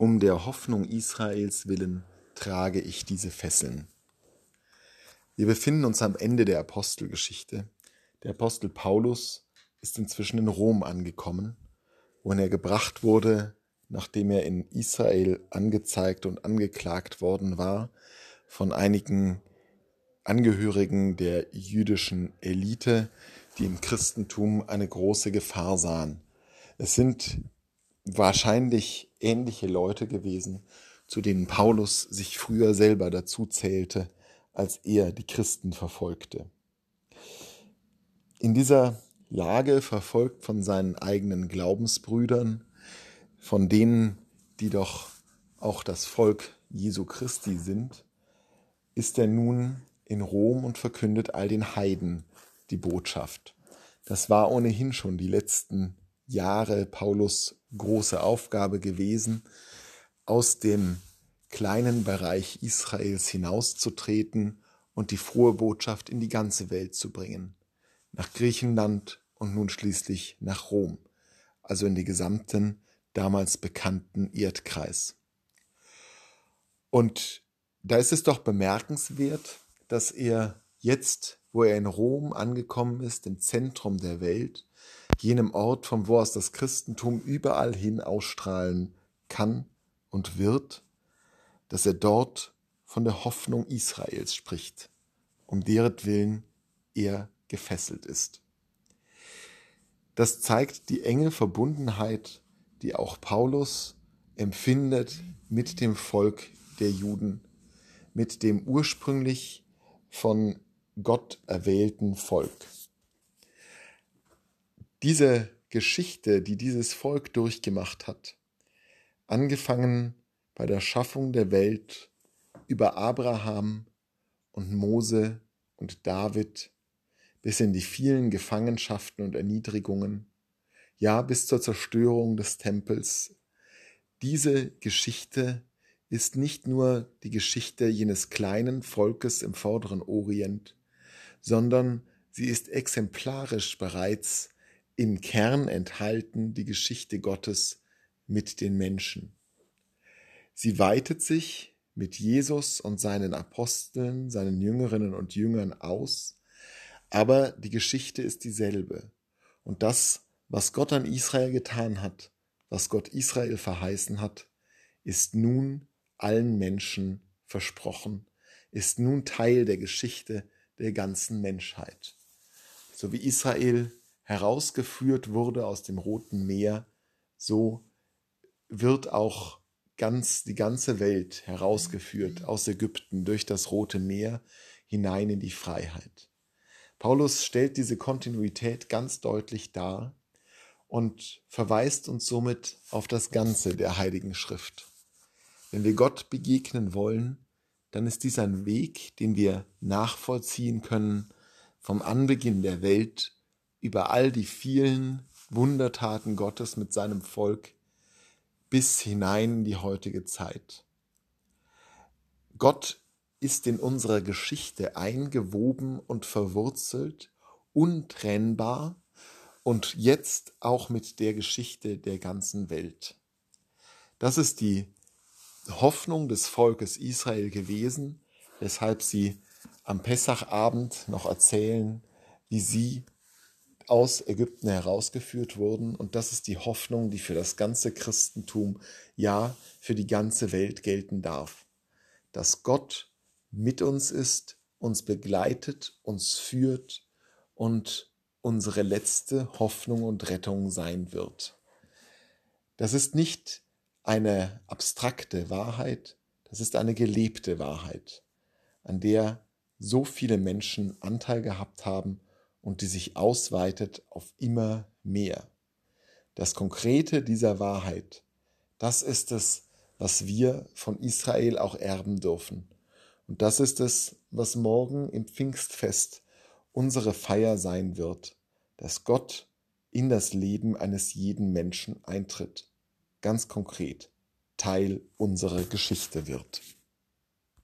Um der Hoffnung Israels willen trage ich diese Fesseln. Wir befinden uns am Ende der Apostelgeschichte. Der Apostel Paulus ist inzwischen in Rom angekommen, wohin er gebracht wurde, nachdem er in Israel angezeigt und angeklagt worden war von einigen Angehörigen der jüdischen Elite, die im Christentum eine große Gefahr sahen. Es sind wahrscheinlich ähnliche Leute gewesen, zu denen Paulus sich früher selber dazu zählte, als er die Christen verfolgte. In dieser Lage, verfolgt von seinen eigenen Glaubensbrüdern, von denen, die doch auch das Volk Jesu Christi sind, ist er nun in Rom und verkündet all den Heiden die Botschaft. Das war ohnehin schon die letzten Jahre Paulus große Aufgabe gewesen, aus dem kleinen Bereich Israels hinauszutreten und die frohe Botschaft in die ganze Welt zu bringen, nach Griechenland und nun schließlich nach Rom, also in die gesamten damals bekannten Erdkreis. Und da ist es doch bemerkenswert, dass er jetzt, wo er in Rom angekommen ist, im Zentrum der Welt, jenem Ort, von wo aus das Christentum überall hin ausstrahlen kann und wird, dass er dort von der Hoffnung Israels spricht, um deren Willen er gefesselt ist. Das zeigt die enge Verbundenheit, die auch Paulus empfindet mit dem Volk der Juden, mit dem ursprünglich von Gott erwählten Volk. Diese Geschichte, die dieses Volk durchgemacht hat, angefangen bei der Schaffung der Welt über Abraham und Mose und David bis in die vielen Gefangenschaften und Erniedrigungen, ja bis zur Zerstörung des Tempels. Diese Geschichte ist nicht nur die Geschichte jenes kleinen Volkes im vorderen Orient, sondern sie ist exemplarisch bereits im Kern enthalten die Geschichte Gottes mit den Menschen. Sie weitet sich mit Jesus und seinen Aposteln, seinen Jüngerinnen und Jüngern aus, aber die Geschichte ist dieselbe. Und das, was Gott an Israel getan hat, was Gott Israel verheißen hat, ist nun allen Menschen versprochen, ist nun Teil der Geschichte der ganzen Menschheit. So wie Israel herausgeführt wurde aus dem Roten Meer, so wird auch ganz die ganze Welt herausgeführt aus Ägypten durch das Rote Meer hinein in die Freiheit. Paulus stellt diese Kontinuität ganz deutlich dar und verweist uns somit auf das Ganze der Heiligen Schrift. Wenn wir Gott begegnen wollen, dann ist dies ein Weg, den wir nachvollziehen können vom Anbeginn der Welt über all die vielen Wundertaten Gottes mit seinem Volk bis hinein in die heutige Zeit. Gott ist in unserer Geschichte eingewoben und verwurzelt, untrennbar und jetzt auch mit der Geschichte der ganzen Welt. Das ist die Hoffnung des Volkes Israel gewesen, weshalb sie am Pessachabend noch erzählen, wie sie aus Ägypten herausgeführt wurden. Und das ist die Hoffnung, die für das ganze Christentum, ja, für die ganze Welt gelten darf. Dass Gott mit uns ist, uns begleitet, uns führt und unsere letzte Hoffnung und Rettung sein wird. Das ist nicht eine abstrakte Wahrheit, das ist eine gelebte Wahrheit, an der so viele Menschen Anteil gehabt haben und die sich ausweitet auf immer mehr. Das Konkrete dieser Wahrheit, das ist es, was wir von Israel auch erben dürfen. Und das ist es, was morgen im Pfingstfest unsere Feier sein wird, dass Gott in das Leben eines jeden Menschen eintritt, ganz konkret Teil unserer Geschichte wird.